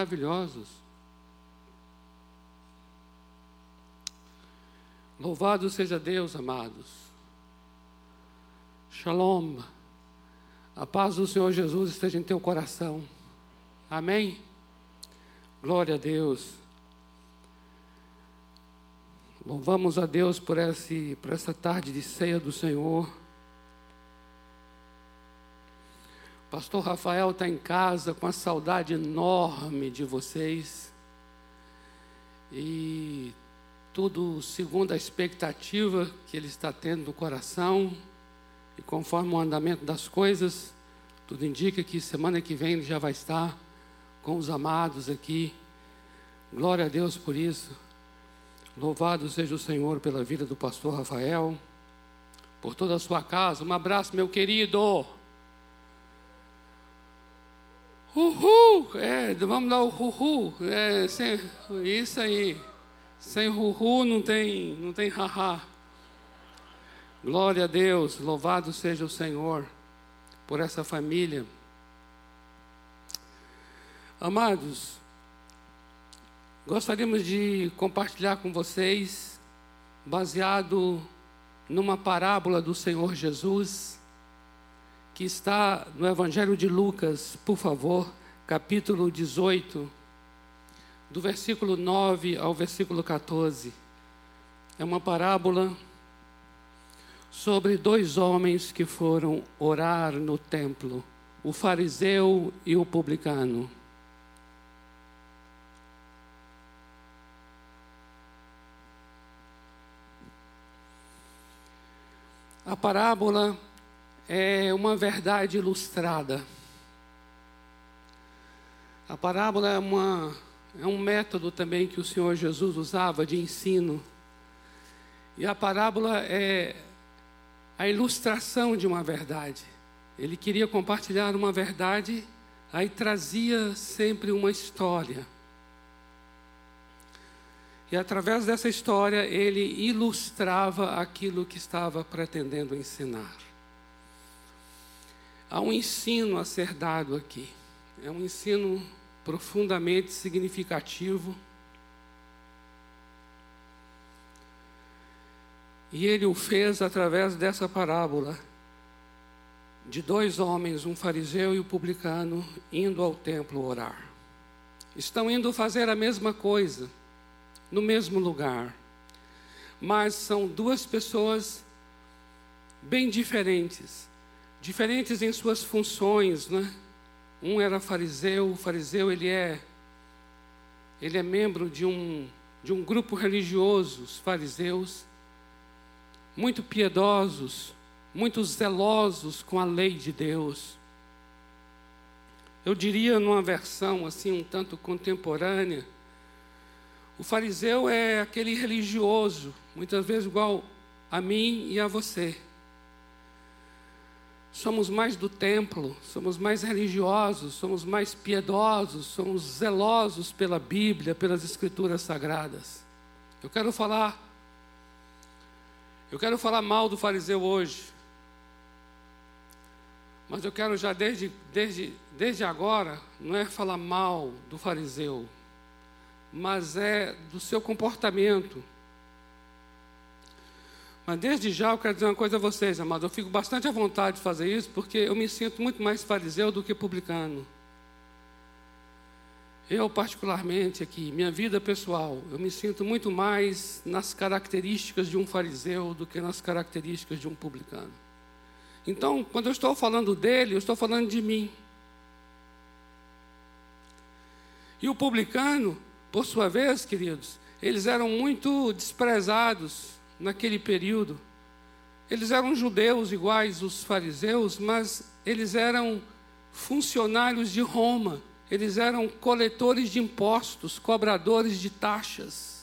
maravilhosos. Louvado seja Deus, amados. Shalom. A paz do Senhor Jesus esteja em teu coração. Amém? Glória a Deus. Louvamos a Deus por, esse, por essa tarde de ceia do Senhor. Pastor Rafael está em casa com a saudade enorme de vocês. E tudo segundo a expectativa que ele está tendo no coração. E conforme o andamento das coisas, tudo indica que semana que vem ele já vai estar com os amados aqui. Glória a Deus por isso. Louvado seja o Senhor pela vida do pastor Rafael, por toda a sua casa. Um abraço, meu querido. Uhul! É, vamos dar o uhul. É, sem, isso aí. Sem uhul não tem, não tem haha. Glória a Deus, louvado seja o Senhor por essa família. Amados, gostaríamos de compartilhar com vocês, baseado numa parábola do Senhor Jesus que está no Evangelho de Lucas, por favor, capítulo 18, do versículo 9 ao versículo 14. É uma parábola sobre dois homens que foram orar no templo, o fariseu e o publicano. A parábola é uma verdade ilustrada. A parábola é, uma, é um método também que o Senhor Jesus usava de ensino. E a parábola é a ilustração de uma verdade. Ele queria compartilhar uma verdade, aí trazia sempre uma história. E através dessa história ele ilustrava aquilo que estava pretendendo ensinar. Há um ensino a ser dado aqui. É um ensino profundamente significativo. E ele o fez através dessa parábola de dois homens, um fariseu e um publicano, indo ao templo orar. Estão indo fazer a mesma coisa, no mesmo lugar, mas são duas pessoas bem diferentes diferentes em suas funções, né? Um era fariseu, o fariseu ele é ele é membro de um de um grupo religioso, os fariseus, muito piedosos, muito zelosos com a lei de Deus. Eu diria numa versão assim um tanto contemporânea, o fariseu é aquele religioso, muitas vezes igual a mim e a você somos mais do templo, somos mais religiosos, somos mais piedosos, somos zelosos pela Bíblia, pelas Escrituras Sagradas. Eu quero falar, eu quero falar mal do fariseu hoje, mas eu quero já desde, desde, desde agora, não é falar mal do fariseu, mas é do seu comportamento mas desde já eu quero dizer uma coisa a vocês, amados. Eu fico bastante à vontade de fazer isso, porque eu me sinto muito mais fariseu do que publicano. Eu, particularmente, aqui, minha vida pessoal, eu me sinto muito mais nas características de um fariseu do que nas características de um publicano. Então, quando eu estou falando dele, eu estou falando de mim. E o publicano, por sua vez, queridos, eles eram muito desprezados naquele período. Eles eram judeus iguais os fariseus, mas eles eram funcionários de Roma, eles eram coletores de impostos, cobradores de taxas.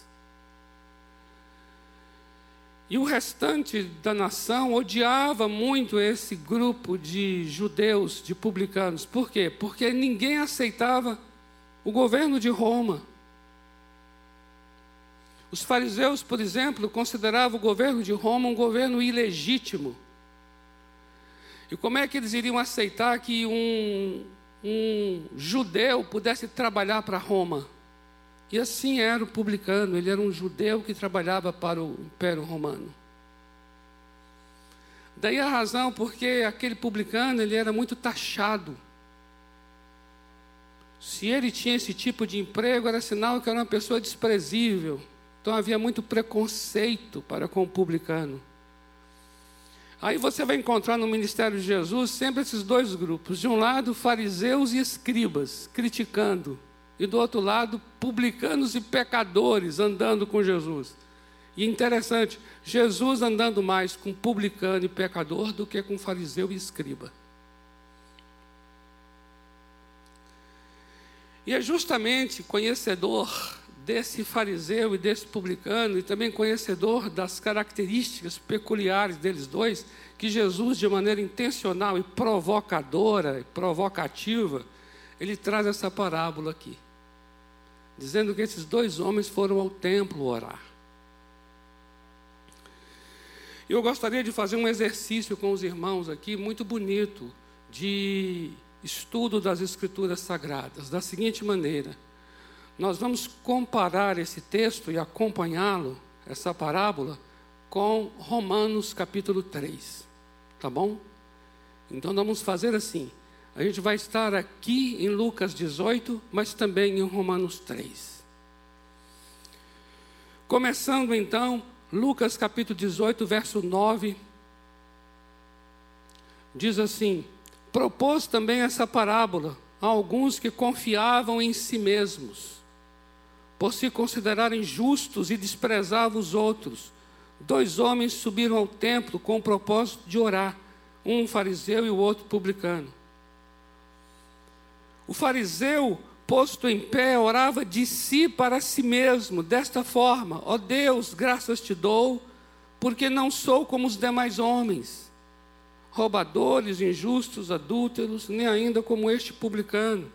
E o restante da nação odiava muito esse grupo de judeus, de publicanos. Por quê? Porque ninguém aceitava o governo de Roma. Os fariseus, por exemplo, consideravam o governo de Roma um governo ilegítimo. E como é que eles iriam aceitar que um, um judeu pudesse trabalhar para Roma. E assim era o publicano, ele era um judeu que trabalhava para o Império Romano. Daí a razão porque aquele publicano ele era muito taxado. Se ele tinha esse tipo de emprego, era sinal que era uma pessoa desprezível. Então havia muito preconceito para com o publicano. Aí você vai encontrar no ministério de Jesus sempre esses dois grupos. De um lado, fariseus e escribas, criticando. E do outro lado, publicanos e pecadores andando com Jesus. E interessante, Jesus andando mais com publicano e pecador do que com fariseu e escriba. E é justamente conhecedor desse fariseu e desse publicano, e também conhecedor das características peculiares deles dois, que Jesus, de maneira intencional e provocadora e provocativa, ele traz essa parábola aqui, dizendo que esses dois homens foram ao templo orar. Eu gostaria de fazer um exercício com os irmãos aqui, muito bonito, de estudo das Escrituras Sagradas, da seguinte maneira: nós vamos comparar esse texto e acompanhá-lo, essa parábola, com Romanos capítulo 3. Tá bom? Então vamos fazer assim. A gente vai estar aqui em Lucas 18, mas também em Romanos 3. Começando então, Lucas capítulo 18, verso 9. Diz assim: Propôs também essa parábola a alguns que confiavam em si mesmos por se considerarem justos e desprezavam os outros. Dois homens subiram ao templo com o propósito de orar, um fariseu e o outro publicano. O fariseu, posto em pé, orava de si para si mesmo, desta forma: Ó oh Deus, graças te dou, porque não sou como os demais homens, roubadores, injustos, adúlteros, nem ainda como este publicano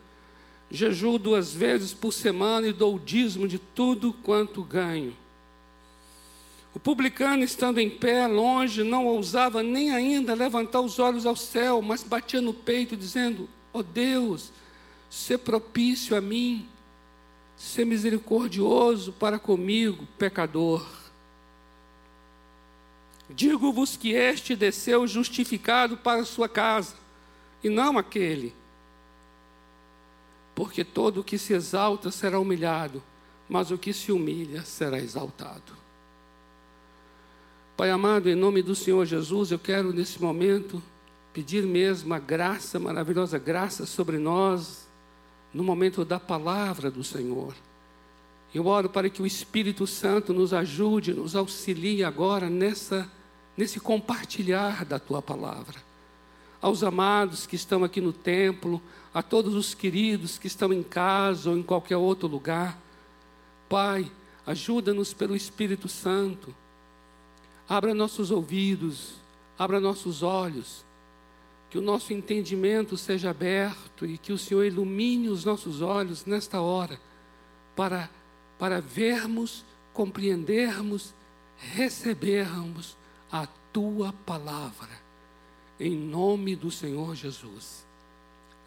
jejuo duas vezes por semana e dou o dízimo de tudo quanto ganho. O publicano, estando em pé, longe, não ousava nem ainda levantar os olhos ao céu, mas batia no peito, dizendo: Ó oh Deus, se propício a mim, se misericordioso para comigo, pecador. Digo-vos que este desceu justificado para sua casa, e não aquele porque todo o que se exalta será humilhado, mas o que se humilha será exaltado. Pai amado, em nome do Senhor Jesus, eu quero nesse momento pedir mesmo a graça, maravilhosa graça sobre nós, no momento da palavra do Senhor. Eu oro para que o Espírito Santo nos ajude, nos auxilie agora nessa, nesse compartilhar da tua palavra aos amados que estão aqui no templo, a todos os queridos que estão em casa ou em qualquer outro lugar. Pai, ajuda-nos pelo Espírito Santo. Abra nossos ouvidos, abra nossos olhos, que o nosso entendimento seja aberto e que o Senhor ilumine os nossos olhos nesta hora, para, para vermos, compreendermos, recebermos a tua palavra em nome do Senhor Jesus.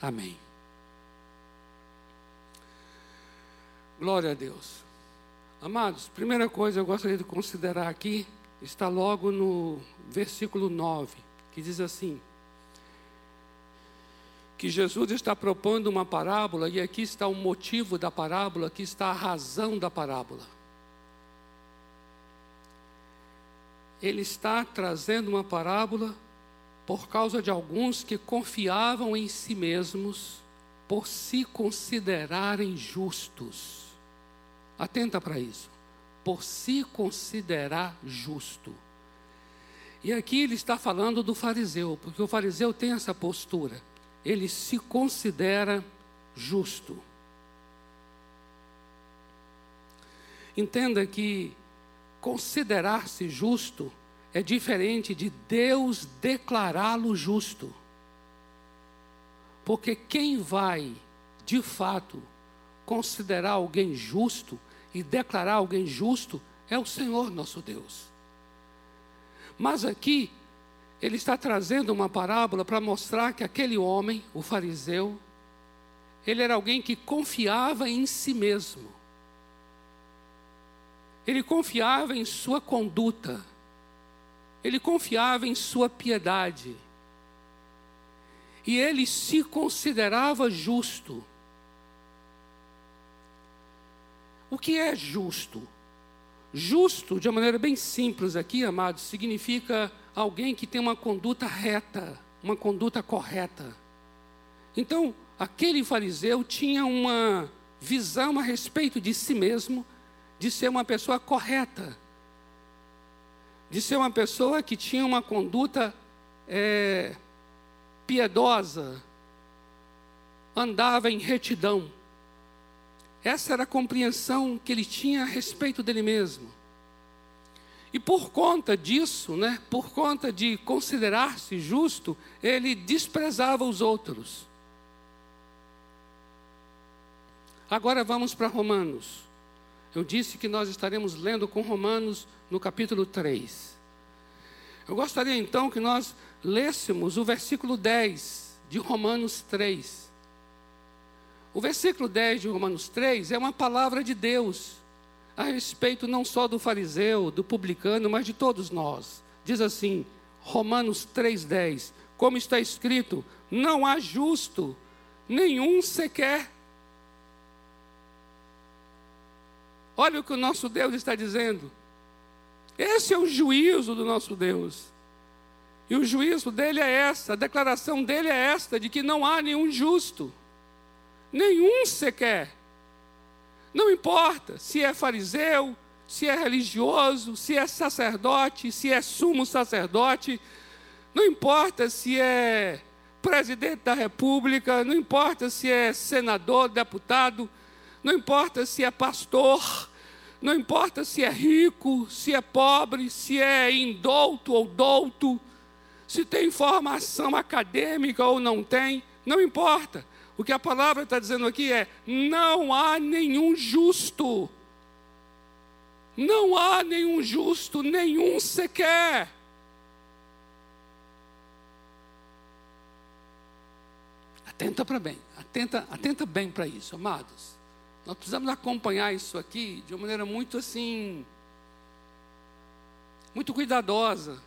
Amém. Glória a Deus. Amados, primeira coisa eu gostaria de considerar aqui, está logo no versículo 9, que diz assim: que Jesus está propondo uma parábola, e aqui está o motivo da parábola, aqui está a razão da parábola. Ele está trazendo uma parábola por causa de alguns que confiavam em si mesmos por se considerarem justos. Atenta para isso. Por se considerar justo. E aqui ele está falando do fariseu, porque o fariseu tem essa postura. Ele se considera justo. Entenda que considerar-se justo é diferente de Deus declará-lo justo. Porque quem vai, de fato, considerar alguém justo e declarar alguém justo é o Senhor nosso Deus. Mas aqui, ele está trazendo uma parábola para mostrar que aquele homem, o fariseu, ele era alguém que confiava em si mesmo. Ele confiava em sua conduta. Ele confiava em sua piedade. E ele se considerava justo. O que é justo? Justo, de uma maneira bem simples aqui, amados, significa alguém que tem uma conduta reta, uma conduta correta. Então, aquele fariseu tinha uma visão a respeito de si mesmo, de ser uma pessoa correta, de ser uma pessoa que tinha uma conduta é, piedosa, andava em retidão. Essa era a compreensão que ele tinha a respeito dele mesmo. E por conta disso, né, por conta de considerar-se justo, ele desprezava os outros. Agora vamos para Romanos. Eu disse que nós estaremos lendo com Romanos no capítulo 3. Eu gostaria então que nós lêssemos o versículo 10 de Romanos 3. O versículo 10 de Romanos 3 é uma palavra de Deus a respeito não só do fariseu, do publicano, mas de todos nós. Diz assim, Romanos 3,10: Como está escrito, não há justo, nenhum sequer. Olha o que o nosso Deus está dizendo. Esse é o juízo do nosso Deus. E o juízo dele é essa, a declaração dele é esta, de que não há nenhum justo. Nenhum sequer. Não importa se é fariseu, se é religioso, se é sacerdote, se é sumo sacerdote, não importa se é presidente da república, não importa se é senador, deputado, não importa se é pastor, não importa se é rico, se é pobre, se é indouto ou douto, se tem formação acadêmica ou não tem, não importa. O que a palavra está dizendo aqui é: não há nenhum justo. Não há nenhum justo, nenhum sequer. Atenta para bem, atenta, atenta bem para isso, amados. Nós precisamos acompanhar isso aqui de uma maneira muito assim, muito cuidadosa,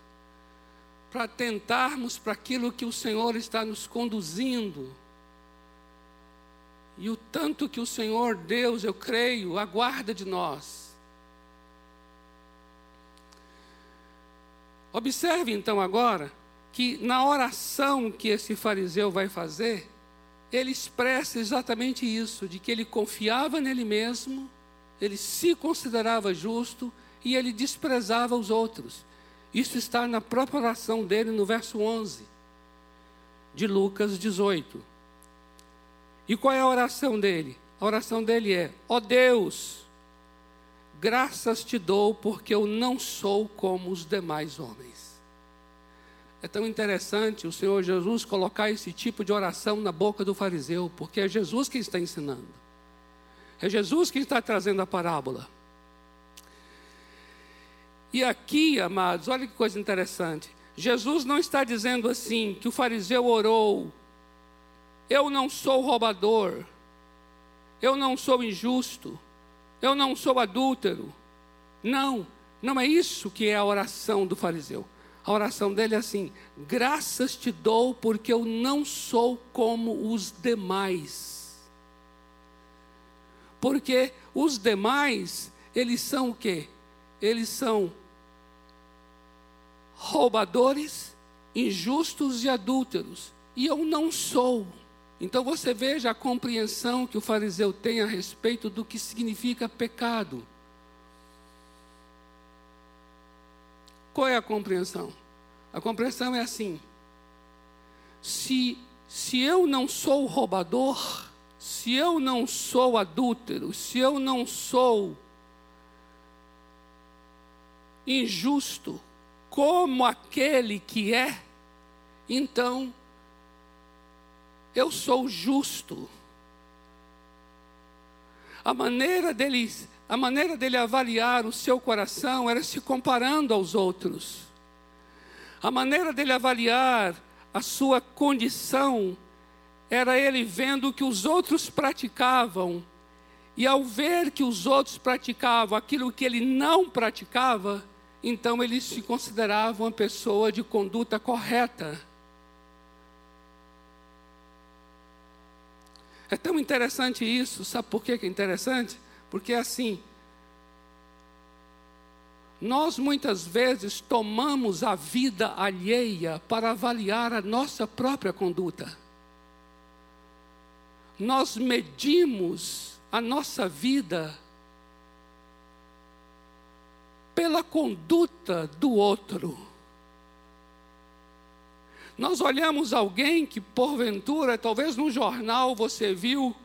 para tentarmos para aquilo que o Senhor está nos conduzindo e o tanto que o Senhor Deus, eu creio, aguarda de nós. Observe então agora que na oração que esse fariseu vai fazer, ele expressa exatamente isso, de que ele confiava nele mesmo, ele se considerava justo e ele desprezava os outros. Isso está na própria oração dele no verso 11 de Lucas 18. E qual é a oração dele? A oração dele é: Ó oh Deus, graças te dou porque eu não sou como os demais homens. É tão interessante o Senhor Jesus colocar esse tipo de oração na boca do fariseu, porque é Jesus que está ensinando. É Jesus que está trazendo a parábola. E aqui, amados, olha que coisa interessante. Jesus não está dizendo assim que o fariseu orou eu não sou roubador. Eu não sou injusto. Eu não sou adúltero. Não, não é isso que é a oração do fariseu. A oração dele é assim: graças te dou porque eu não sou como os demais. Porque os demais, eles são o quê? Eles são roubadores, injustos e adúlteros. E eu não sou. Então você veja a compreensão que o fariseu tem a respeito do que significa pecado. Qual é a compreensão? A compreensão é assim: se, se eu não sou roubador, se eu não sou adúltero, se eu não sou injusto, como aquele que é, então eu sou justo. A maneira dele, a maneira dele avaliar o seu coração era se comparando aos outros. A maneira dele avaliar a sua condição era ele vendo que os outros praticavam, e ao ver que os outros praticavam aquilo que ele não praticava, então ele se considerava uma pessoa de conduta correta. É tão interessante isso, sabe por que é interessante? Porque é assim, nós muitas vezes tomamos a vida alheia para avaliar a nossa própria conduta. Nós medimos a nossa vida pela conduta do outro. Nós olhamos alguém que, porventura, talvez no jornal você viu,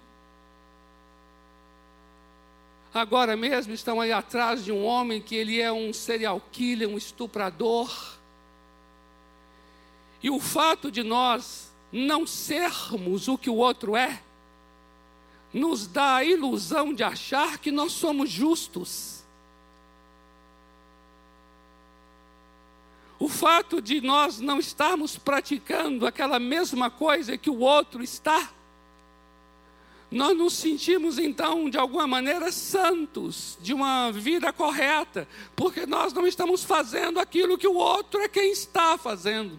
agora mesmo estão aí atrás de um homem que ele é um serial killer, um estuprador. E o fato de nós não sermos o que o outro é, nos dá a ilusão de achar que nós somos justos. O fato de nós não estarmos praticando aquela mesma coisa que o outro está, nós nos sentimos então, de alguma maneira, santos, de uma vida correta, porque nós não estamos fazendo aquilo que o outro é quem está fazendo.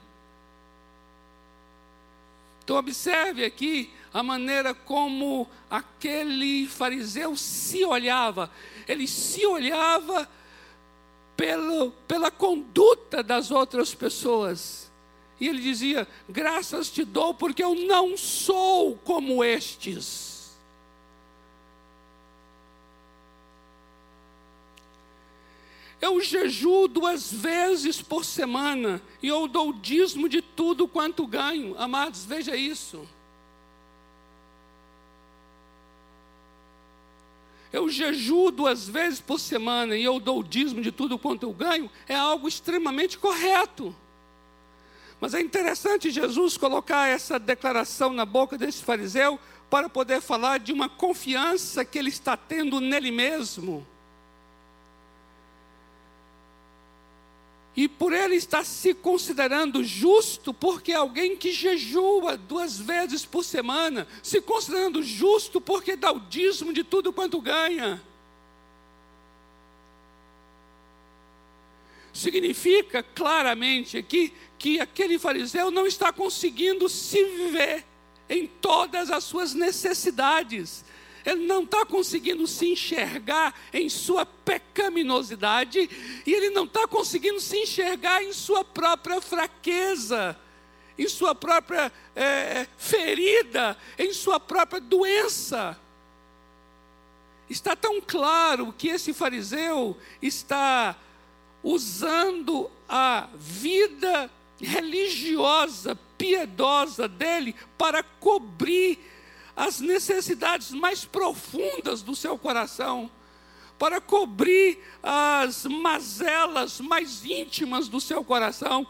Então, observe aqui a maneira como aquele fariseu se olhava. Ele se olhava pelo, pela conduta das outras pessoas. E ele dizia: Graças te dou, porque eu não sou como estes. Eu jejuo duas vezes por semana e eu dou dízimo de tudo quanto ganho. Amados, veja isso. eu jejuo duas vezes por semana e eu dou o dízimo de tudo quanto eu ganho, é algo extremamente correto. Mas é interessante Jesus colocar essa declaração na boca desse fariseu para poder falar de uma confiança que ele está tendo nele mesmo. E por ele estar se considerando justo, porque alguém que jejua duas vezes por semana, se considerando justo porque dá o dízimo de tudo quanto ganha. Significa claramente aqui que aquele fariseu não está conseguindo se viver em todas as suas necessidades, ele não está conseguindo se enxergar em sua pecaminosidade, e ele não está conseguindo se enxergar em sua própria fraqueza, em sua própria é, ferida, em sua própria doença. Está tão claro que esse fariseu está usando a vida religiosa, piedosa dele para cobrir as necessidades mais profundas do seu coração, para cobrir as mazelas mais íntimas do seu coração,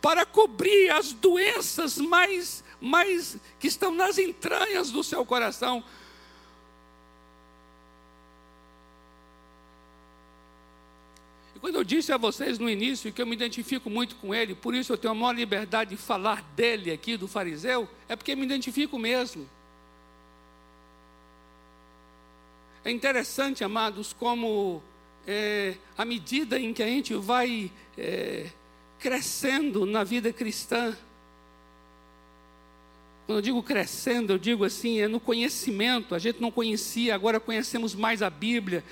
para cobrir as doenças mais, mais que estão nas entranhas do seu coração. E quando eu disse a vocês no início que eu me identifico muito com ele, por isso eu tenho a maior liberdade de falar dele aqui, do fariseu, é porque me identifico mesmo. É interessante, amados, como é, à medida em que a gente vai é, crescendo na vida cristã, quando eu digo crescendo, eu digo assim, é no conhecimento. A gente não conhecia, agora conhecemos mais a Bíblia.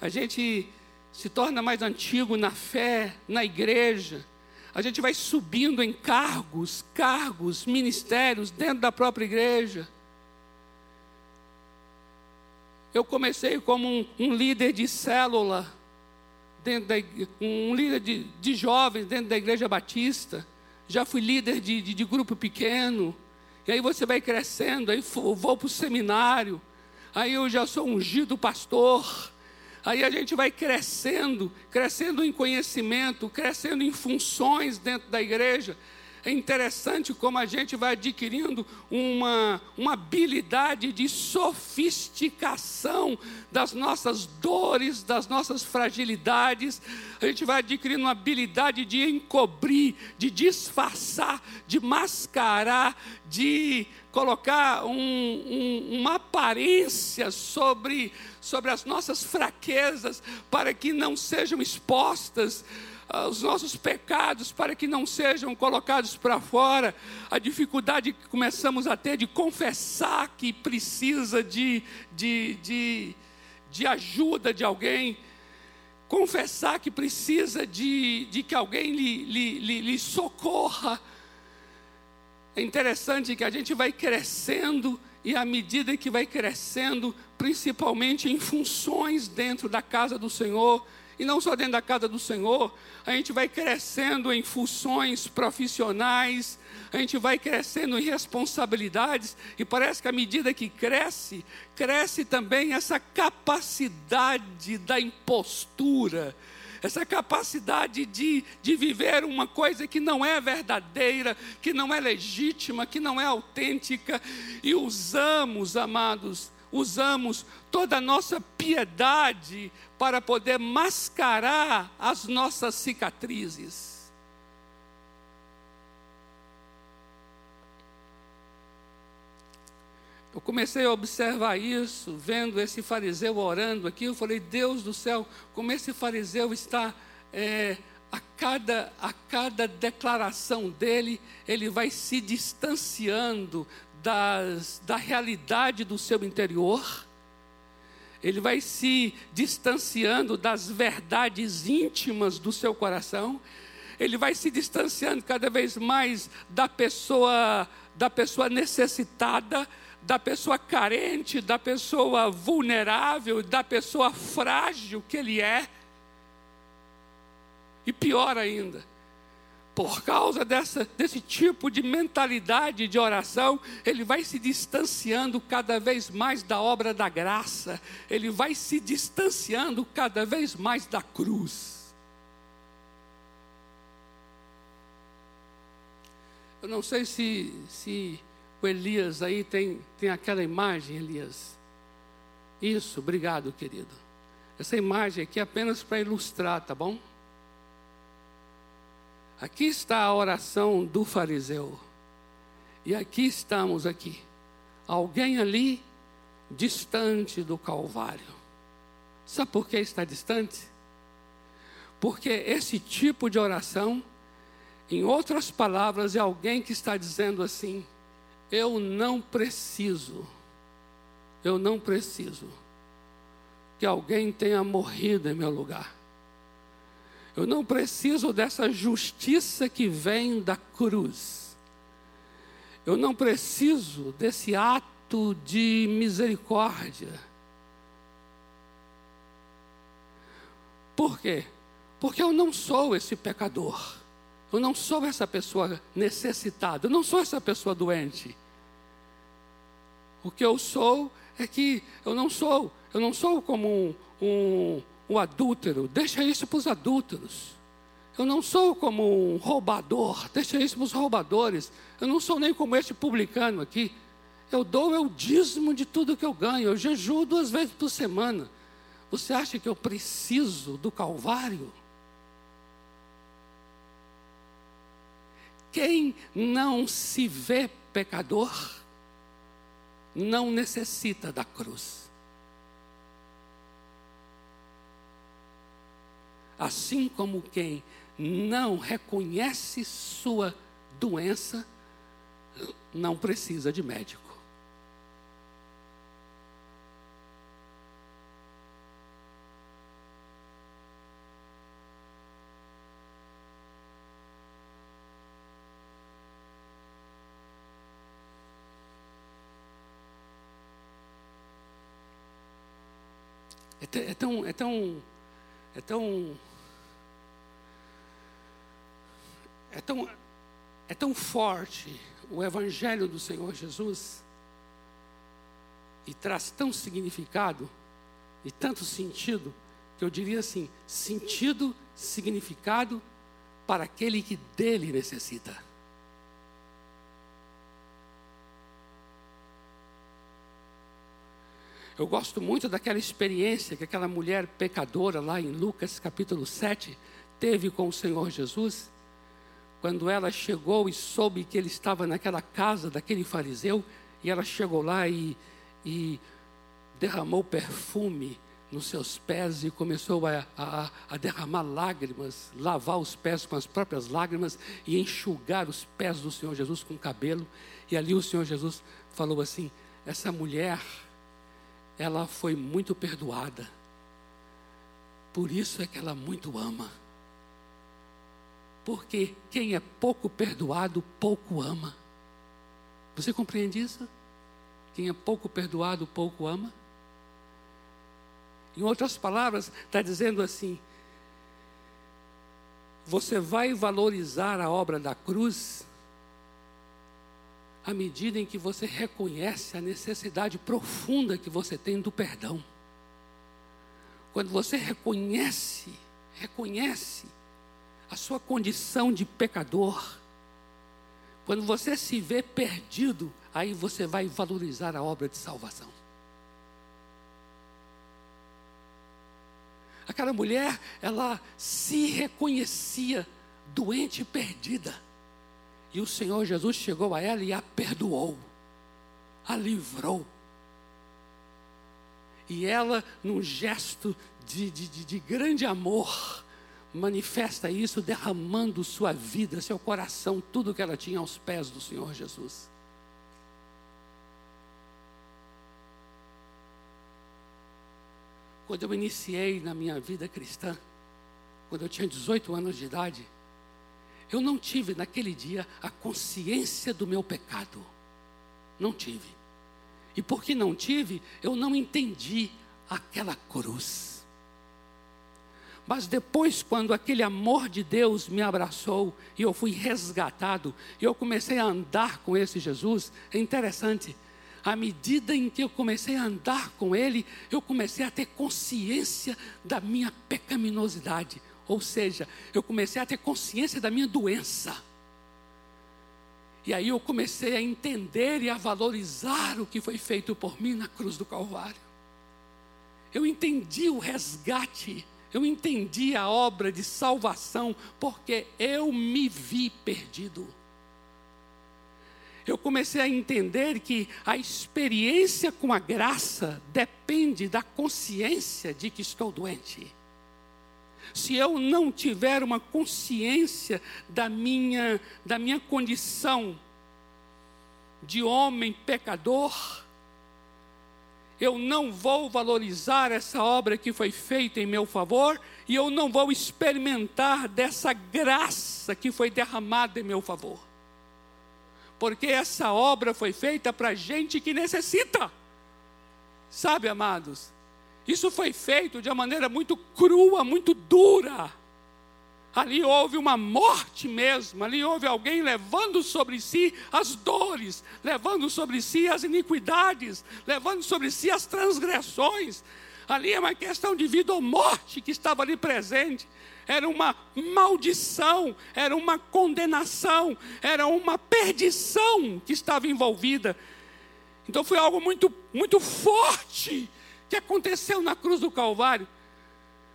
A gente se torna mais antigo na fé, na igreja. A gente vai subindo em cargos, cargos, ministérios dentro da própria igreja. Eu comecei como um, um líder de célula, dentro da, um líder de, de, jovens dentro da igreja batista. Já fui líder de, de, de grupo pequeno. E aí você vai crescendo, aí vou para o seminário. Aí eu já sou ungido pastor. Aí a gente vai crescendo, crescendo em conhecimento, crescendo em funções dentro da igreja. É interessante como a gente vai adquirindo uma, uma habilidade de sofisticação das nossas dores, das nossas fragilidades. A gente vai adquirindo uma habilidade de encobrir, de disfarçar, de mascarar, de colocar um, um, uma aparência sobre, sobre as nossas fraquezas, para que não sejam expostas os nossos pecados para que não sejam colocados para fora, a dificuldade que começamos a ter de confessar que precisa de, de, de, de ajuda de alguém, confessar que precisa de, de que alguém lhe, lhe, lhe, lhe socorra. É interessante que a gente vai crescendo e à medida que vai crescendo, principalmente em funções dentro da casa do Senhor, e não só dentro da casa do Senhor, a gente vai crescendo em funções profissionais, a gente vai crescendo em responsabilidades, e parece que à medida que cresce, cresce também essa capacidade da impostura, essa capacidade de, de viver uma coisa que não é verdadeira, que não é legítima, que não é autêntica, e usamos, amados, usamos toda a nossa piedade para poder mascarar as nossas cicatrizes. Eu comecei a observar isso, vendo esse fariseu orando aqui. Eu falei, Deus do céu, como esse fariseu está, é, a, cada, a cada declaração dele, ele vai se distanciando das, da realidade do seu interior, ele vai se distanciando das verdades íntimas do seu coração, ele vai se distanciando cada vez mais da pessoa, da pessoa necessitada, da pessoa carente, da pessoa vulnerável, da pessoa frágil que ele é. E pior ainda, por causa dessa, desse tipo de mentalidade de oração, ele vai se distanciando cada vez mais da obra da graça, ele vai se distanciando cada vez mais da cruz. Eu não sei se, se o Elias aí tem, tem aquela imagem, Elias. Isso, obrigado, querido. Essa imagem aqui é apenas para ilustrar, tá bom? Aqui está a oração do fariseu. E aqui estamos aqui. Alguém ali distante do Calvário. Sabe por que está distante? Porque esse tipo de oração, em outras palavras, é alguém que está dizendo assim: eu não preciso, eu não preciso que alguém tenha morrido em meu lugar. Eu não preciso dessa justiça que vem da cruz. Eu não preciso desse ato de misericórdia. Por quê? Porque eu não sou esse pecador. Eu não sou essa pessoa necessitada. Eu não sou essa pessoa doente. O que eu sou é que eu não sou, eu não sou como um, um o adúltero, deixa isso para os adúlteros. Eu não sou como um roubador, deixa isso para os roubadores. Eu não sou nem como este publicano aqui. Eu dou o dízimo de tudo que eu ganho. Eu jejuo duas vezes por semana. Você acha que eu preciso do Calvário? Quem não se vê pecador, não necessita da cruz. Assim como quem não reconhece sua doença, não precisa de médico. É tão, é tão, é tão é tão, é tão forte o Evangelho do Senhor Jesus e traz tão significado e tanto sentido que eu diria assim: sentido, significado para aquele que dele necessita. Eu gosto muito daquela experiência que aquela mulher pecadora lá em Lucas capítulo 7 teve com o Senhor Jesus quando ela chegou e soube que ele estava naquela casa daquele fariseu, e ela chegou lá e, e derramou perfume nos seus pés e começou a, a, a, derramar lágrimas, lavar os pés com as próprias lágrimas e enxugar os pés do Senhor Jesus com o cabelo. E ali o Senhor Jesus falou assim: essa mulher, ela foi muito perdoada. Por isso é que ela muito ama. Porque quem é pouco perdoado, pouco ama. Você compreende isso? Quem é pouco perdoado, pouco ama? Em outras palavras, está dizendo assim: você vai valorizar a obra da cruz à medida em que você reconhece a necessidade profunda que você tem do perdão. Quando você reconhece, reconhece a sua condição de pecador, quando você se vê perdido, aí você vai valorizar a obra de salvação. Aquela mulher, ela se reconhecia doente e perdida. E o Senhor Jesus chegou a ela e a perdoou, a livrou. E ela, num gesto de, de, de, de grande amor, manifesta isso derramando sua vida, seu coração, tudo que ela tinha aos pés do Senhor Jesus. Quando eu iniciei na minha vida cristã, quando eu tinha 18 anos de idade, eu não tive naquele dia a consciência do meu pecado. Não tive. E porque não tive, eu não entendi aquela cruz. Mas depois, quando aquele amor de Deus me abraçou e eu fui resgatado, e eu comecei a andar com esse Jesus, é interessante à medida em que eu comecei a andar com Ele, eu comecei a ter consciência da minha pecaminosidade. Ou seja, eu comecei a ter consciência da minha doença. E aí eu comecei a entender e a valorizar o que foi feito por mim na cruz do Calvário. Eu entendi o resgate, eu entendi a obra de salvação, porque eu me vi perdido eu comecei a entender que a experiência com a graça depende da consciência de que estou doente. Se eu não tiver uma consciência da minha, da minha condição de homem pecador, eu não vou valorizar essa obra que foi feita em meu favor e eu não vou experimentar dessa graça que foi derramada em meu favor porque essa obra foi feita para gente que necessita. Sabe, amados? Isso foi feito de uma maneira muito crua, muito dura. Ali houve uma morte mesmo, ali houve alguém levando sobre si as dores, levando sobre si as iniquidades, levando sobre si as transgressões. Ali é uma questão de vida ou morte que estava ali presente era uma maldição, era uma condenação, era uma perdição que estava envolvida. Então foi algo muito, muito forte que aconteceu na cruz do Calvário.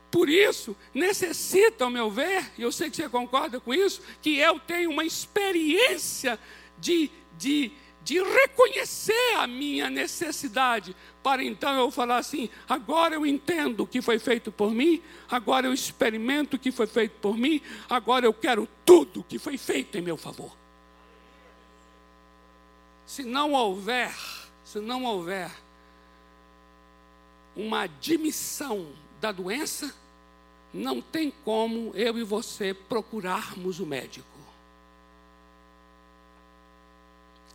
Por isso, necessita, ao meu ver, e eu sei que você concorda com isso, que eu tenha uma experiência de, de de reconhecer a minha necessidade, para então eu falar assim: agora eu entendo o que foi feito por mim, agora eu experimento o que foi feito por mim, agora eu quero tudo que foi feito em meu favor. Se não houver, se não houver uma admissão da doença, não tem como eu e você procurarmos o médico.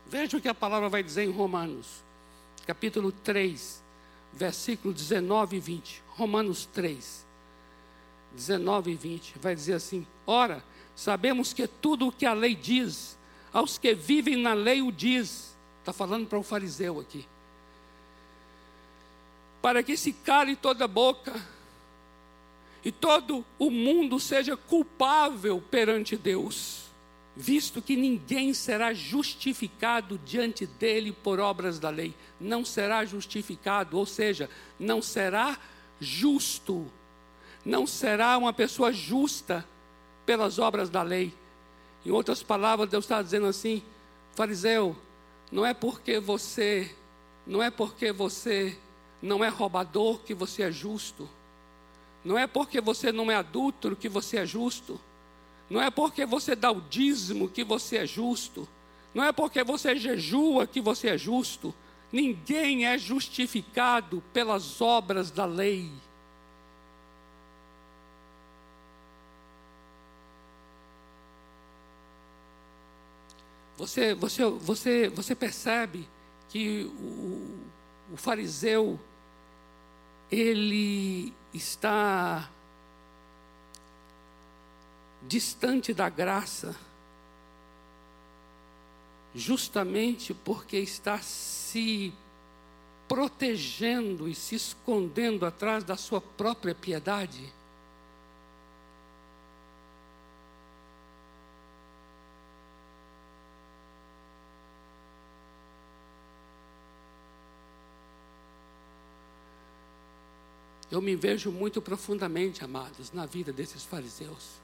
Veja o que a palavra vai dizer em Romanos, capítulo 3, versículo 19 e 20. Romanos 3, 19 e 20. Vai dizer assim: Ora, sabemos que tudo o que a lei diz, aos que vivem na lei o diz. Está falando para o fariseu aqui. Para que se cale toda a boca e todo o mundo seja culpável perante Deus. visto que ninguém será justificado diante dele por obras da lei. Não será justificado, ou seja, não será justo, não será uma pessoa justa pelas obras da lei. Em outras palavras, Deus está dizendo assim: fariseu, não é porque você, não é porque você não é roubador que você é justo, não é porque você não é adúltero que você é justo. Não é porque você dá o dízimo que você é justo. Não é porque você jejua que você é justo. Ninguém é justificado pelas obras da lei. Você, você, você, você percebe que o, o fariseu ele está distante da graça, justamente porque está se protegendo e se escondendo atrás da sua própria piedade. Eu me vejo muito profundamente, amados, na vida desses fariseus.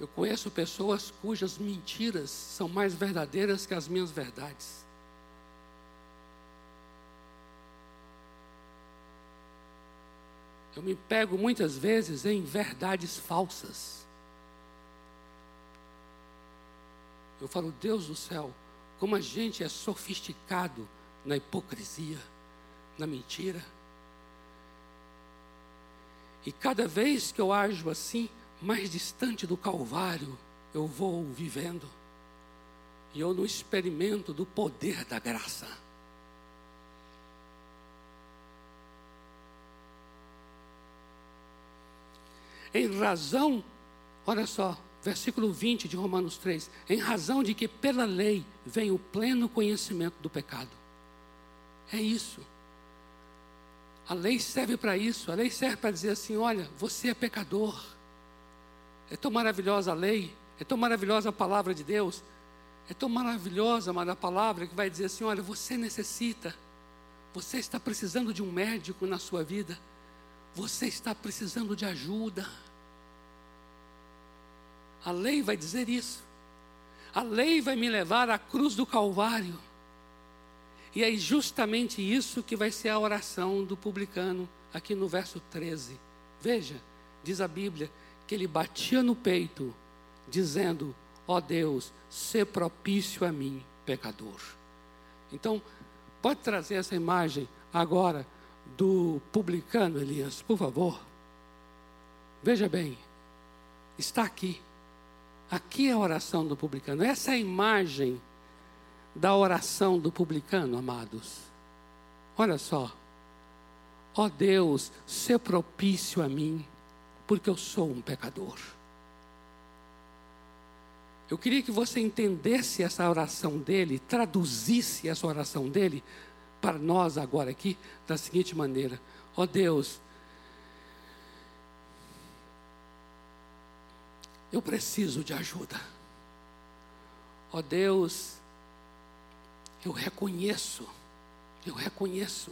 Eu conheço pessoas cujas mentiras são mais verdadeiras que as minhas verdades. Eu me pego muitas vezes em verdades falsas. Eu falo, Deus do céu, como a gente é sofisticado na hipocrisia, na mentira. E cada vez que eu ajo assim, mais distante do Calvário eu vou vivendo. E eu não experimento do poder da graça. Em razão, olha só, versículo 20 de Romanos 3: em razão de que pela lei vem o pleno conhecimento do pecado. É isso. A lei serve para isso, a lei serve para dizer assim: olha, você é pecador. É tão maravilhosa a lei, é tão maravilhosa a palavra de Deus, é tão maravilhosa, a palavra que vai dizer assim: olha, você necessita, você está precisando de um médico na sua vida, você está precisando de ajuda. A lei vai dizer isso. A lei vai me levar à cruz do Calvário. E é justamente isso que vai ser a oração do publicano, aqui no verso 13. Veja, diz a Bíblia que ele batia no peito, dizendo: Ó oh Deus, se propício a mim, pecador. Então, pode trazer essa imagem agora do publicano, Elias, por favor. Veja bem, está aqui. Aqui é a oração do publicano. Essa é a imagem da oração do publicano, amados. Olha só. Ó oh Deus, se propício a mim, porque eu sou um pecador. Eu queria que você entendesse essa oração dele, traduzisse essa oração dele para nós agora aqui da seguinte maneira: Ó oh Deus, eu preciso de ajuda. Ó oh Deus, eu reconheço, eu reconheço.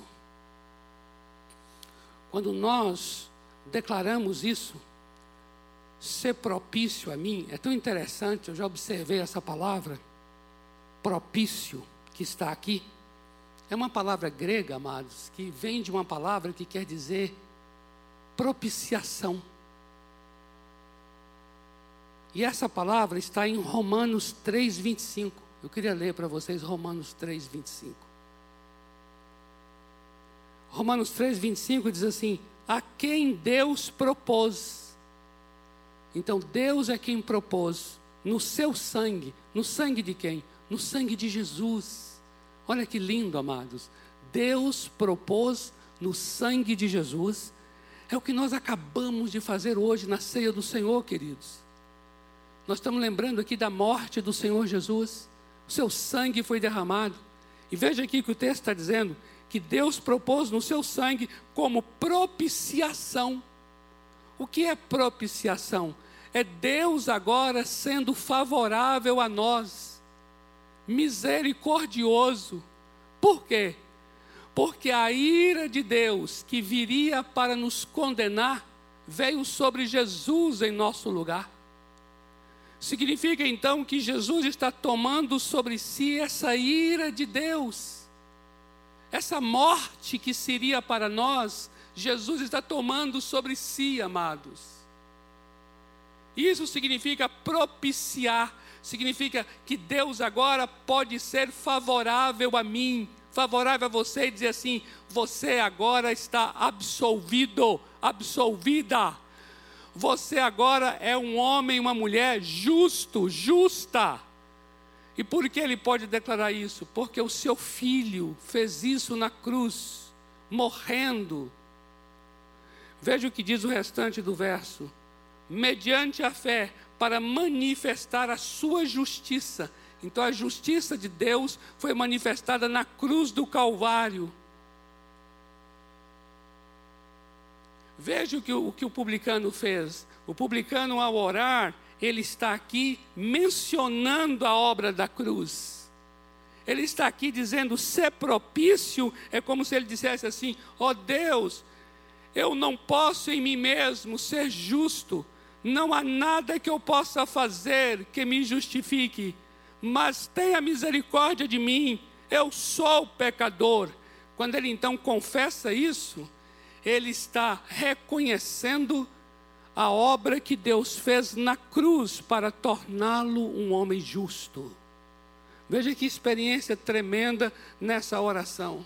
Quando nós declaramos isso, ser propício a mim, é tão interessante, eu já observei essa palavra, propício, que está aqui. É uma palavra grega, amados, que vem de uma palavra que quer dizer propiciação. E essa palavra está em Romanos 3, 25. Eu queria ler para vocês Romanos 3, 25. Romanos 3, 25 diz assim: a quem Deus propôs. Então Deus é quem propôs no seu sangue, no sangue de quem? No sangue de Jesus. Olha que lindo, amados. Deus propôs no sangue de Jesus. É o que nós acabamos de fazer hoje na ceia do Senhor, queridos. Nós estamos lembrando aqui da morte do Senhor Jesus. O seu sangue foi derramado. E veja aqui que o texto está dizendo que Deus propôs no seu sangue como propiciação. O que é propiciação? É Deus agora sendo favorável a nós, misericordioso. Por quê? Porque a ira de Deus que viria para nos condenar veio sobre Jesus em nosso lugar. Significa então que Jesus está tomando sobre si essa ira de Deus, essa morte que seria para nós, Jesus está tomando sobre si, amados. Isso significa propiciar, significa que Deus agora pode ser favorável a mim, favorável a você e dizer assim: você agora está absolvido, absolvida. Você agora é um homem, uma mulher justo, justa. E por que ele pode declarar isso? Porque o seu filho fez isso na cruz, morrendo. Veja o que diz o restante do verso. Mediante a fé, para manifestar a sua justiça. Então a justiça de Deus foi manifestada na cruz do Calvário. Veja o que o, que o publicano fez. O publicano, ao orar, ele está aqui mencionando a obra da cruz. Ele está aqui dizendo: ser propício é como se ele dissesse assim: ó oh Deus, eu não posso em mim mesmo ser justo, não há nada que eu possa fazer que me justifique, mas tenha misericórdia de mim, eu sou pecador. Quando ele então confessa isso, ele está reconhecendo a obra que Deus fez na cruz para torná-lo um homem justo. Veja que experiência tremenda nessa oração.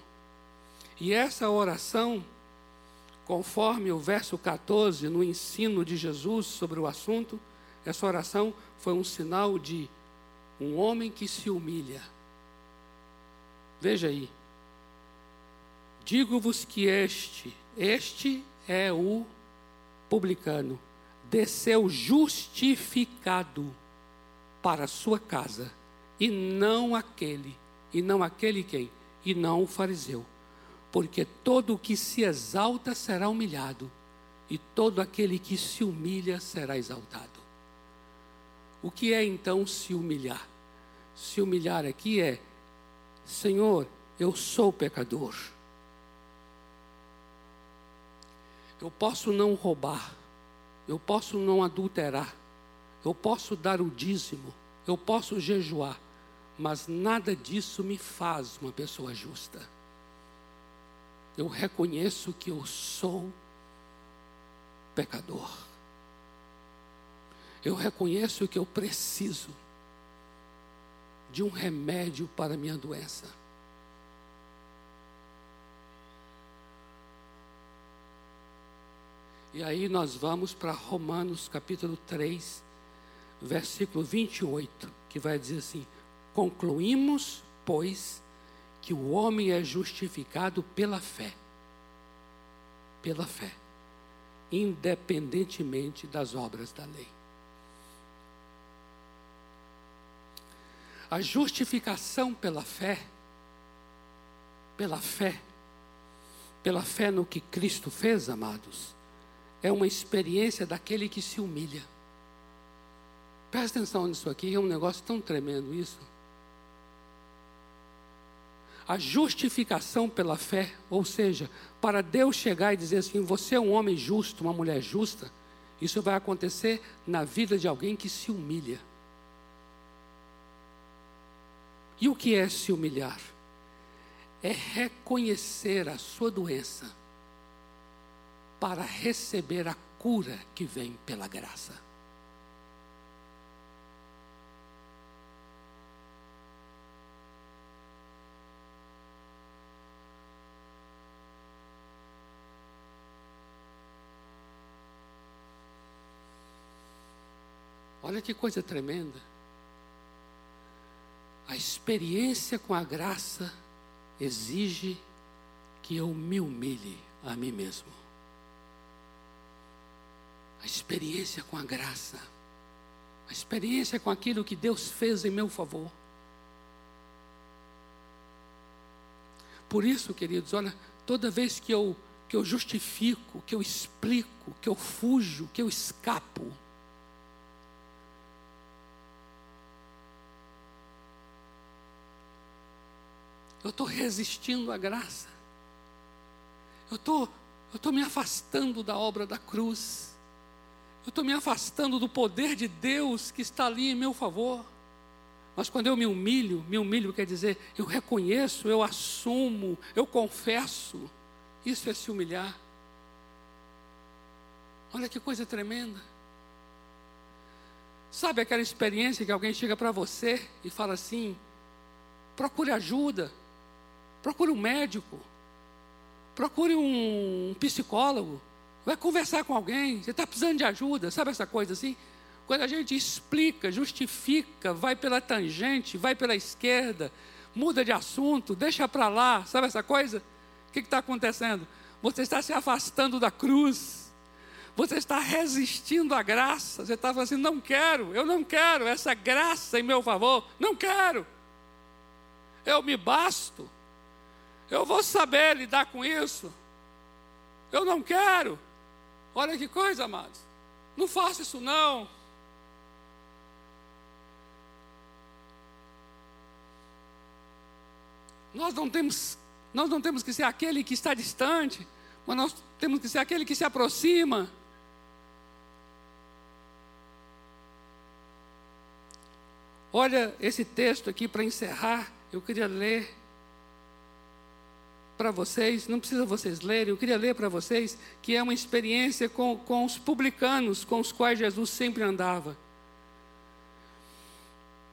E essa oração, conforme o verso 14, no ensino de Jesus sobre o assunto, essa oração foi um sinal de um homem que se humilha. Veja aí. Digo-vos que este este é o publicano. Desceu justificado para a sua casa, e não aquele, e não aquele quem? E não o fariseu. Porque todo o que se exalta será humilhado, e todo aquele que se humilha será exaltado. O que é então se humilhar? Se humilhar aqui é: Senhor, eu sou pecador Eu posso não roubar, eu posso não adulterar, eu posso dar o dízimo, eu posso jejuar, mas nada disso me faz uma pessoa justa. Eu reconheço que eu sou pecador. Eu reconheço que eu preciso de um remédio para a minha doença. E aí nós vamos para Romanos capítulo 3, versículo 28, que vai dizer assim: Concluímos, pois, que o homem é justificado pela fé. Pela fé, independentemente das obras da lei. A justificação pela fé, pela fé, pela fé no que Cristo fez, amados, é uma experiência daquele que se humilha. Presta atenção nisso aqui, é um negócio tão tremendo isso. A justificação pela fé, ou seja, para Deus chegar e dizer assim: você é um homem justo, uma mulher justa, isso vai acontecer na vida de alguém que se humilha. E o que é se humilhar? É reconhecer a sua doença para receber a cura que vem pela graça. Olha que coisa tremenda. A experiência com a graça exige que eu me humilhe a mim mesmo a experiência com a graça, a experiência com aquilo que Deus fez em meu favor. Por isso, queridos, olha, toda vez que eu, que eu justifico, que eu explico, que eu fujo, que eu escapo, eu estou resistindo à graça. Eu estou eu estou me afastando da obra da cruz. Eu estou me afastando do poder de Deus que está ali em meu favor. Mas quando eu me humilho, me humilho quer dizer, eu reconheço, eu assumo, eu confesso. Isso é se humilhar. Olha que coisa tremenda. Sabe aquela experiência que alguém chega para você e fala assim: procure ajuda, procure um médico, procure um psicólogo, vai conversar com alguém, você está precisando de ajuda, sabe essa coisa assim? Quando a gente explica, justifica, vai pela tangente, vai pela esquerda, muda de assunto, deixa para lá, sabe essa coisa? O que está acontecendo? Você está se afastando da cruz, você está resistindo à graça, você está falando assim: não quero, eu não quero essa graça em meu favor, não quero, eu me basto, eu vou saber lidar com isso, eu não quero. Olha que coisa, amados, não faça isso não. Nós não temos, nós não temos que ser aquele que está distante, mas nós temos que ser aquele que se aproxima. Olha esse texto aqui para encerrar, eu queria ler para vocês, não precisa vocês lerem, eu queria ler para vocês que é uma experiência com, com os publicanos com os quais Jesus sempre andava.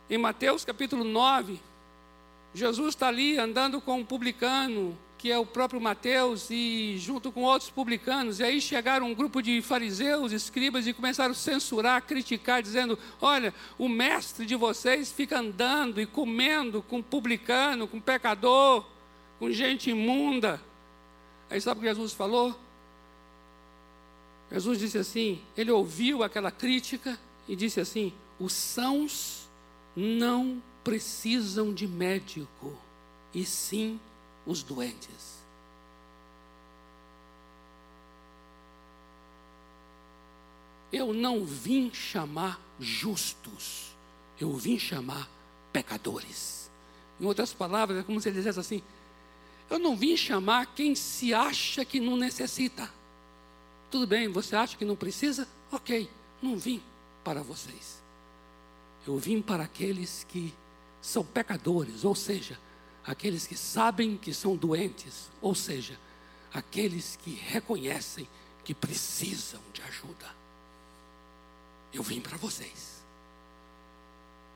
Em Mateus capítulo 9, Jesus está ali andando com um publicano, que é o próprio Mateus, e junto com outros publicanos, e aí chegaram um grupo de fariseus, escribas, e começaram a censurar, criticar, dizendo: Olha, o mestre de vocês fica andando e comendo com publicano, com pecador, com gente imunda. Aí sabe o que Jesus falou? Jesus disse assim: Ele ouviu aquela crítica e disse assim: Os sãos não precisam de médico, e sim os doentes. Eu não vim chamar justos, eu vim chamar pecadores. Em outras palavras, é como se ele dissesse assim: eu não vim chamar quem se acha que não necessita. Tudo bem, você acha que não precisa? Ok, não vim para vocês. Eu vim para aqueles que são pecadores, ou seja, aqueles que sabem que são doentes, ou seja, aqueles que reconhecem que precisam de ajuda. Eu vim para vocês.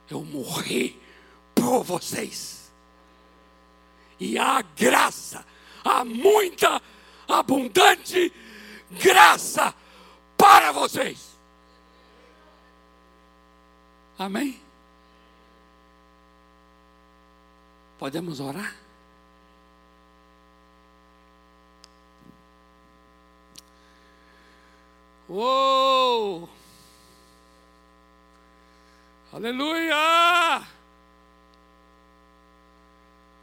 Eu morri por vocês. E há graça, há muita, abundante graça para vocês. Amém? Podemos orar? Uou! Aleluia!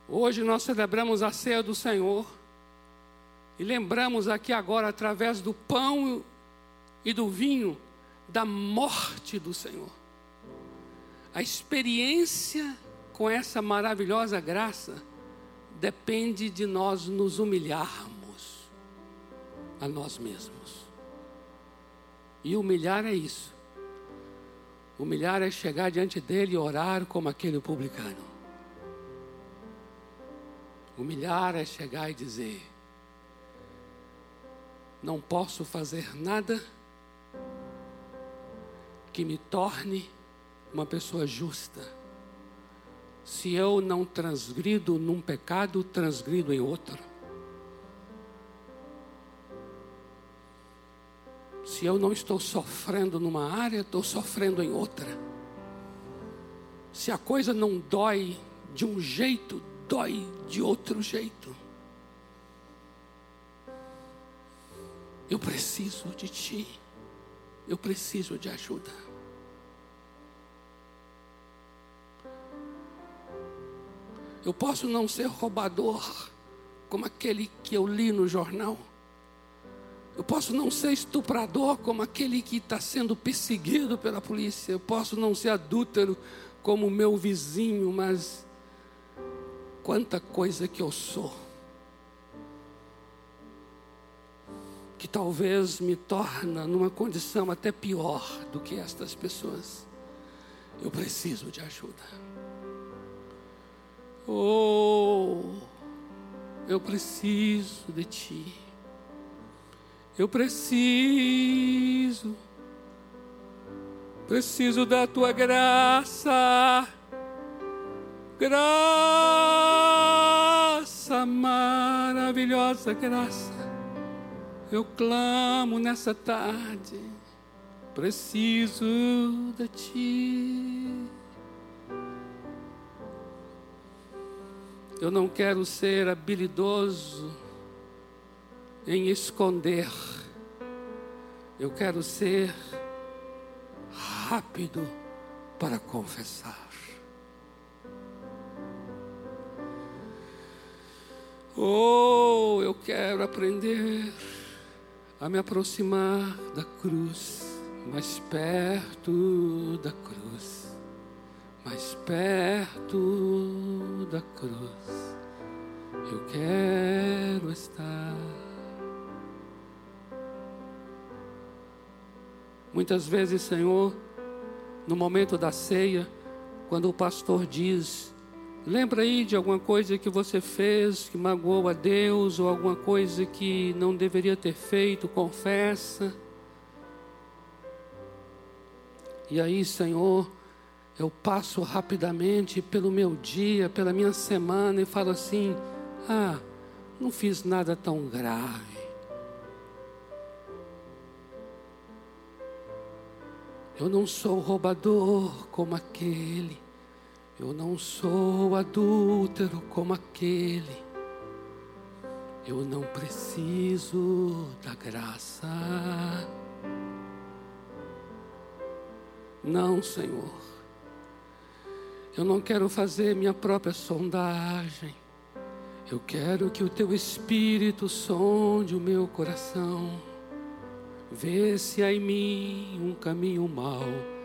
Hoje nós celebramos a ceia do Senhor e lembramos aqui agora, através do pão e do vinho, da morte do Senhor. A experiência com essa maravilhosa graça, depende de nós nos humilharmos a nós mesmos. E humilhar é isso. Humilhar é chegar diante dele e orar como aquele publicano. Humilhar é chegar e dizer: Não posso fazer nada que me torne uma pessoa justa se eu não transgrido num pecado, transgrido em outro. Se eu não estou sofrendo numa área, estou sofrendo em outra. Se a coisa não dói de um jeito, dói de outro jeito. Eu preciso de ti. Eu preciso de ajuda. Eu posso não ser roubador, como aquele que eu li no jornal. Eu posso não ser estuprador como aquele que está sendo perseguido pela polícia. Eu posso não ser adúltero como o meu vizinho, mas quanta coisa que eu sou. Que talvez me torna numa condição até pior do que estas pessoas. Eu preciso de ajuda. Oh, eu preciso de ti. Eu preciso. Preciso da tua graça. Graça, maravilhosa graça. Eu clamo nessa tarde. Preciso de ti. Eu não quero ser habilidoso em esconder. Eu quero ser rápido para confessar. Oh, eu quero aprender a me aproximar da cruz, mais perto da cruz, mais perto da cruz. Eu quero estar. Muitas vezes, Senhor, no momento da ceia, quando o pastor diz: Lembra aí de alguma coisa que você fez que magoou a Deus ou alguma coisa que não deveria ter feito, confessa. E aí, Senhor, eu passo rapidamente pelo meu dia, pela minha semana e falo assim: ah, não fiz nada tão grave. Eu não sou roubador como aquele. Eu não sou adúltero como aquele. Eu não preciso da graça. Não, Senhor. Eu não quero fazer minha própria sondagem. Eu quero que o teu espírito sonde o meu coração. Vê se há em mim um caminho mau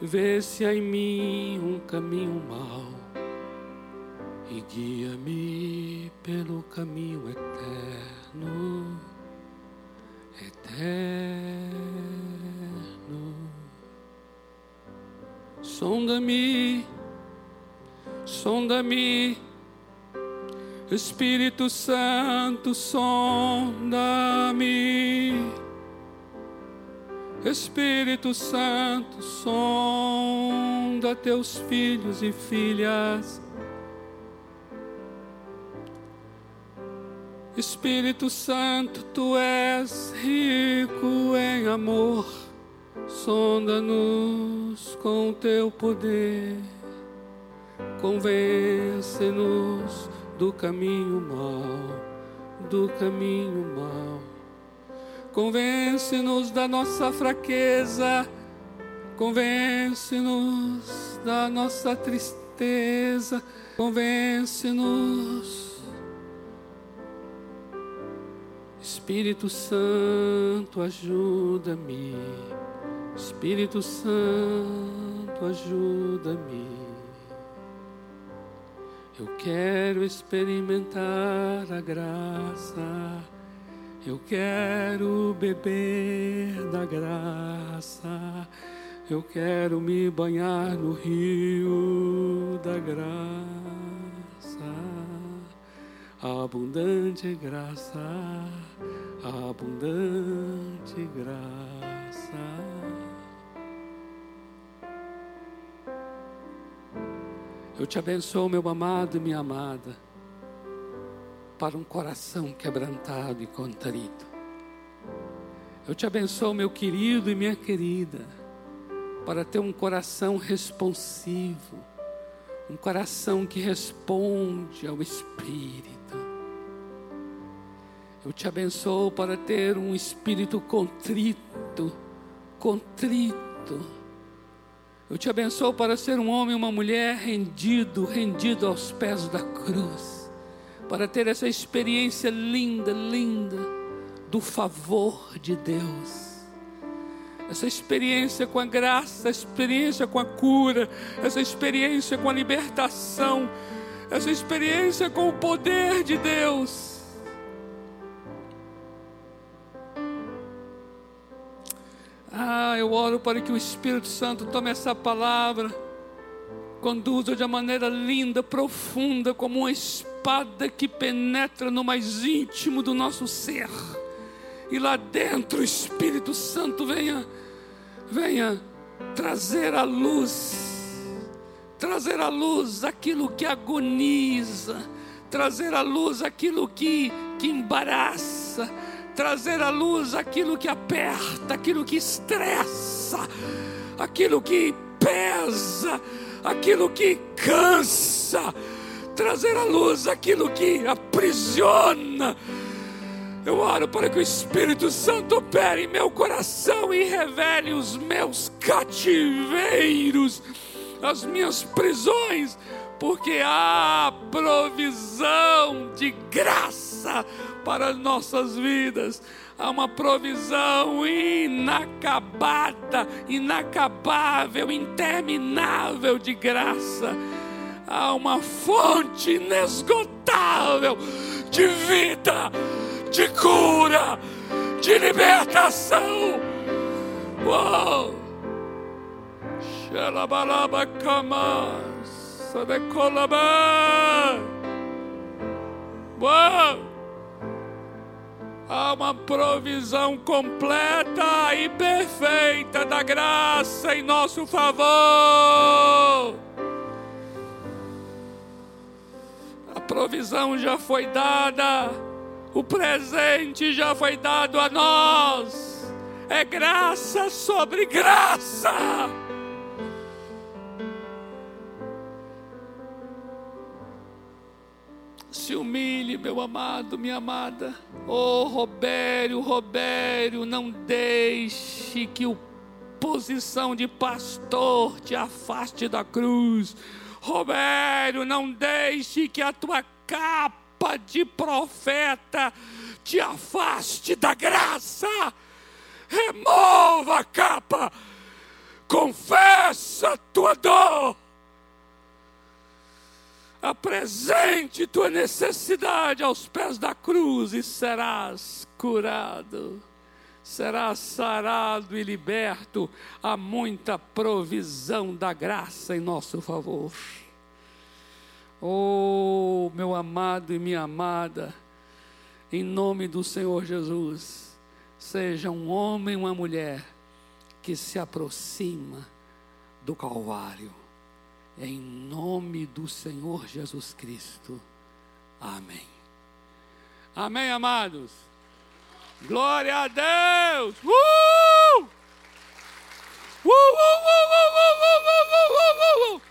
Vê se há em mim um caminho mau e guia-me pelo caminho eterno, eterno. Sonda-me, sonda-me, Espírito Santo, sonda-me Espírito Santo, sonda teus filhos e filhas. Espírito Santo, tu és rico em amor, sonda-nos com teu poder, convence-nos do caminho mau, do caminho mau. Convence-nos da nossa fraqueza, convence-nos da nossa tristeza, convence-nos. Espírito Santo, ajuda-me. Espírito Santo, ajuda-me. Eu quero experimentar a graça eu quero beber da graça, eu quero me banhar no rio da graça, abundante graça, abundante graça. Eu te abençoo, meu amado e minha amada para um coração quebrantado e contrito. Eu te abençoo, meu querido e minha querida, para ter um coração responsivo, um coração que responde ao Espírito. Eu te abençoo para ter um espírito contrito, contrito. Eu te abençoo para ser um homem e uma mulher rendido, rendido aos pés da cruz para ter essa experiência linda, linda do favor de Deus. Essa experiência com a graça, essa experiência com a cura, essa experiência com a libertação, essa experiência com o poder de Deus. Ah, eu oro para que o Espírito Santo tome essa palavra, conduza de uma maneira linda, profunda, como uma espada que penetra no mais íntimo do nosso ser. E lá dentro o Espírito Santo venha, venha trazer a luz, trazer à luz aquilo que agoniza, trazer à luz aquilo que, que embaraça, trazer à luz aquilo que aperta, aquilo que estressa, aquilo que pesa, aquilo que cansa, trazer à luz aquilo que aprisiona. Eu oro para que o Espírito Santo opere em meu coração e revele os meus cativeiros, as minhas prisões, porque há provisão de graça para as nossas vidas. Há uma provisão inacabada, inacabável, interminável de graça. Há uma fonte inesgotável de vida, de cura, de libertação. Uou! Xalabalaba kamas, sadecolaba. Uou! há uma provisão completa e perfeita da graça em nosso favor. Provisão já foi dada, o presente já foi dado a nós. É graça sobre graça. Se humilhe, meu amado, minha amada. Oh, Robério, Robério, não deixe que o posição de pastor te afaste da cruz. Robério, não deixe que a tua capa de profeta te afaste da graça. Remova a capa. Confessa a tua dor apresente tua necessidade aos pés da cruz e serás curado, serás sarado e liberto. Há muita provisão da graça em nosso favor. Oh, meu amado e minha amada, em nome do Senhor Jesus, seja um homem, uma mulher que se aproxima do Calvário em nome do Senhor Jesus Cristo. Amém. Amém, amados. Glória a Deus. Uh! Uh, uh, uh, uh, uh, uh, uh, uh, uh, uh.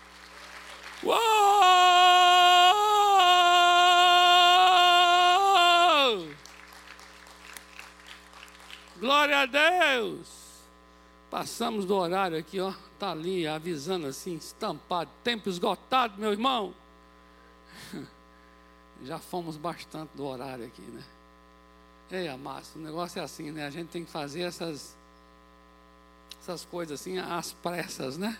Glória a Deus. Passamos do horário aqui, ó. Tá ali avisando assim, estampado, tempo esgotado, meu irmão. Já fomos bastante do horário aqui, né? Ei, Márcio, o negócio é assim, né? A gente tem que fazer essas essas coisas assim às pressas, né?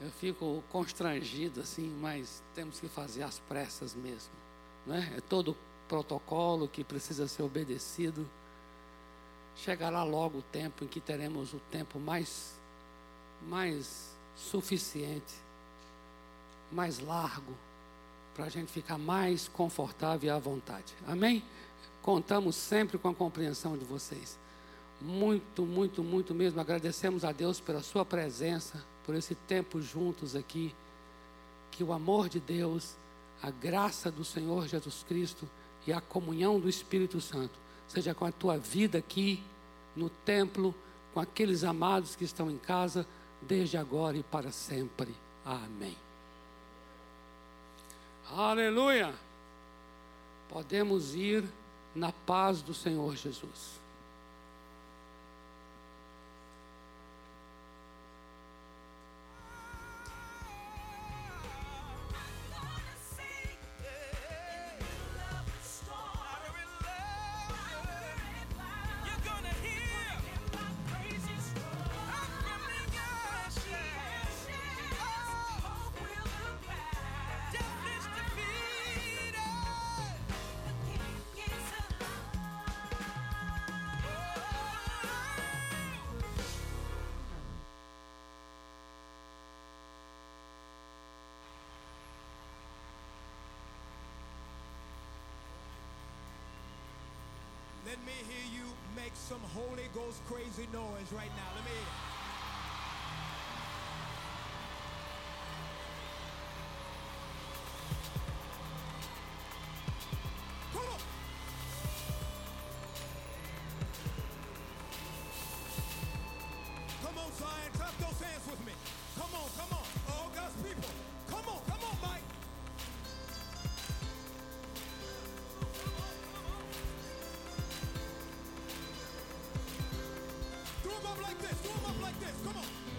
Eu fico constrangido assim, mas temos que fazer às pressas mesmo, né? É todo protocolo que precisa ser obedecido chegará logo o tempo em que teremos o tempo mais, mais suficiente, mais largo, para a gente ficar mais confortável e à vontade. Amém? Contamos sempre com a compreensão de vocês. Muito, muito, muito mesmo. Agradecemos a Deus pela sua presença, por esse tempo juntos aqui. Que o amor de Deus, a graça do Senhor Jesus Cristo e a comunhão do Espírito Santo seja com a tua vida aqui no templo, com aqueles amados que estão em casa, desde agora e para sempre. Amém. Aleluia! Podemos ir na paz do Senhor Jesus. Holy Ghost crazy noise right now. Let me hear. it. Come on. Come on, Zion. Clap those hands with me. Come on, come on. All God's people. Come on. like this. Warm up like this. Come on.